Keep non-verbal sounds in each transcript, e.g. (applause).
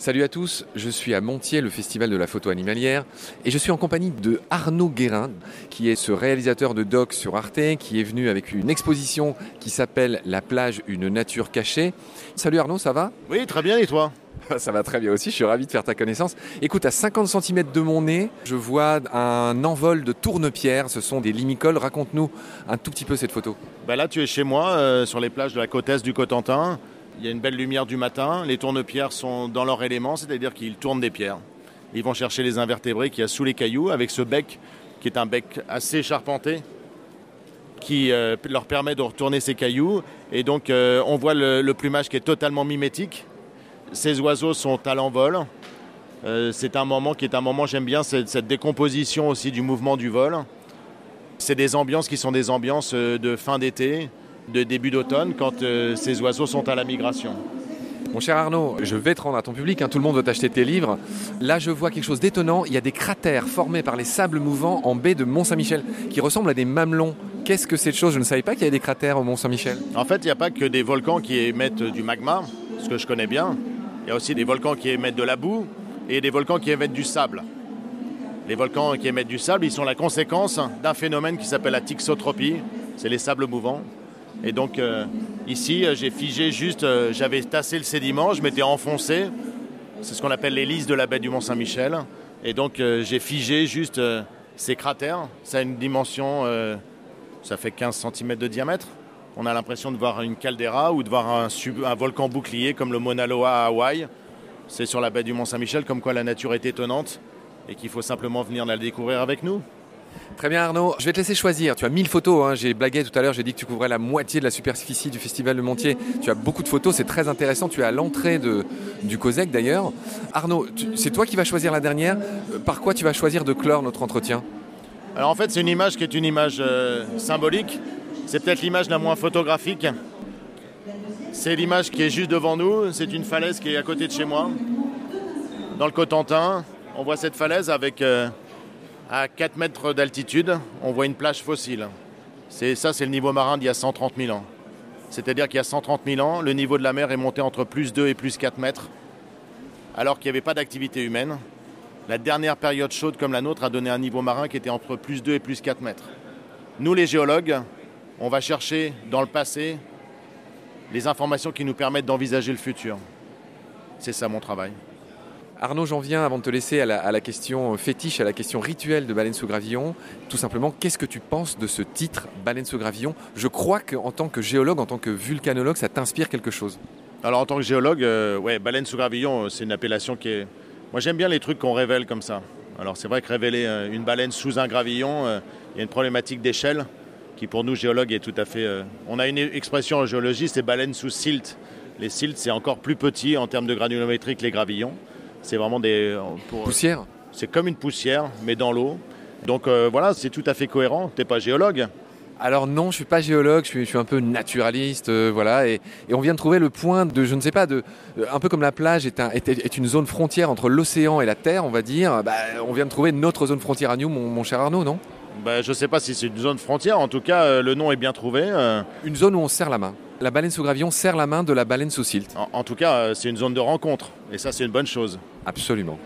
Salut à tous, je suis à Montier, le festival de la photo animalière, et je suis en compagnie de Arnaud Guérin, qui est ce réalisateur de doc sur Arte, qui est venu avec une exposition qui s'appelle La plage, une nature cachée. Salut Arnaud, ça va? Oui, très bien, et toi? (laughs) Ça va très bien aussi, je suis ravi de faire ta connaissance. Écoute, à 50 cm de mon nez, je vois un envol de tourne-pierre, ce sont des limicoles. Raconte-nous un tout petit peu cette photo. bah Là, tu es chez moi, euh, sur les plages de la côte est du Cotentin. Il y a une belle lumière du matin. Les tourne-pierres sont dans leur élément, c'est-à-dire qu'ils tournent des pierres. Ils vont chercher les invertébrés qu'il y a sous les cailloux avec ce bec qui est un bec assez charpenté qui euh, leur permet de retourner ces cailloux. Et donc, euh, on voit le, plumage qui est totalement mimétique. Ces oiseaux sont à l'envol. Euh, c'est un moment qui est un moment, j'aime bien cette, décomposition aussi du mouvement du vol. C'est des ambiances qui sont des ambiances de fin d'été, de début d'automne quand euh, ces oiseaux sont à la migration. Mon cher Arnaud, je vais te rendre à ton public, hein, tout le monde veut acheter tes livres. Là, je vois quelque chose d'étonnant. Il y a des cratères formés par les sables mouvants en baie de Mont-Saint-Michel qui ressemblent à des mamelons. Qu'est-ce que cette chose? Je ne savais pas qu'il y avait des cratères au Mont-Saint-Michel. En fait, il n'y a pas que des volcans qui émettent du magma, ce que je connais bien. Il y a aussi des volcans qui émettent de la boue et des volcans qui émettent du sable. Les volcans qui émettent du sable, ils sont la conséquence d'un phénomène qui s'appelle la tixotropie. C'est les sables mouvants. Et donc euh, ici, j'ai figé juste, euh, j'avais tassé le sédiment, je m'étais enfoncé. C'est ce qu'on appelle l'hélice de la baie du Mont-Saint-Michel. Et donc euh, j'ai figé juste ces cratères. Ça a une dimension, ça fait 15 cm de diamètre. On a l'impression de voir une caldeira ou de voir un, un volcan bouclier comme le Mauna Loa à Hawaï. C'est sur la baie du Mont-Saint-Michel, comme quoi la nature est étonnante et qu'il faut simplement venir la découvrir avec nous. Très bien Arnaud, je vais te laisser choisir. Tu as 1000 photos, hein. j'ai blagué tout à l'heure, j'ai dit que tu couvrais la moitié de la superficie du Festival de Montier. Tu as beaucoup de photos, c'est très intéressant. Tu es à l'entrée de, du COSEC d'ailleurs. Arnaud, c'est toi qui vas choisir la dernière. Par quoi tu vas choisir de clore notre entretien? Alors en fait c'est une image qui est une image euh, symbolique. C'est peut-être l'image la moins photographique. C'est l'image qui est juste devant nous. C'est une falaise qui est à côté de chez moi. Dans le Cotentin, on voit cette falaise avec... Euh, à 4 mètres d'altitude, on voit une plage fossile. Ça, c'est le niveau marin d'il y a 130 000 ans. C'est-à-dire qu'il y a 130 000 ans, le niveau de la mer est monté entre plus 2 et plus 4 mètres, alors qu'il n'y avait pas d'activité humaine. La dernière période chaude comme la nôtre a donné un niveau marin qui était entre plus 2 et plus 4 mètres. Nous, les géologues, on va chercher dans le passé les informations qui nous permettent d'envisager le futur. C'est ça mon travail. Arnaud, j'en viens avant de te laisser à la, question fétiche, à la question rituelle de Baleine sous gravillon. Tout simplement, qu'est-ce que tu penses de ce titre, Baleine sous gravillon? Je crois qu'en tant que géologue, en tant que vulcanologue, ça t'inspire quelque chose. Alors en tant que géologue, euh, Baleine sous gravillon, c'est une appellation qui est... Moi j'aime bien les trucs qu'on révèle comme ça. Alors c'est vrai que révéler euh, une baleine sous un gravillon, euh, il y a une problématique d'échelle qui pour nous géologues est tout à fait... Euh, on a une expression en géologie, c'est baleine sous silt. Les silts, c'est encore plus petit en termes de granulométrie que les gravillons. C'est vraiment des. Pour, poussière C'est comme une poussière, mais dans l'eau. Donc euh, voilà, c'est tout à fait cohérent. Tu n'es pas géologue alors non, je ne suis pas géologue, je suis, je suis un peu naturaliste, euh, voilà. Et, et, on vient de trouver le point de, je ne sais pas, de, un peu comme la plage est, un, est, est une zone frontière entre l'océan et la terre, on va dire. Bah, on vient de trouver notre zone frontière à nous, mon, mon cher Arnaud, non? Bah, Je ne sais pas si c'est une zone frontière. En tout cas, euh, le nom est bien trouvé. Euh... Une zone où on serre la main. La baleine sous gravillon serre la main de la baleine sous silt. En, en tout cas, euh, c'est une zone de rencontre. Et ça, c'est une bonne chose. Absolument.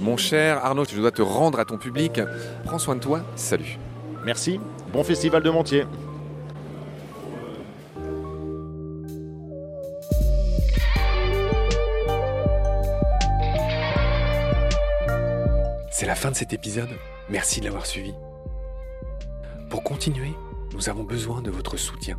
Mon cher Arnaud, je dois te rendre à ton public. Prends soin de toi. Salut. Merci. Bon festival de Montier. C'est la fin de cet épisode. Merci de l'avoir suivi. Pour continuer, nous avons besoin de votre soutien.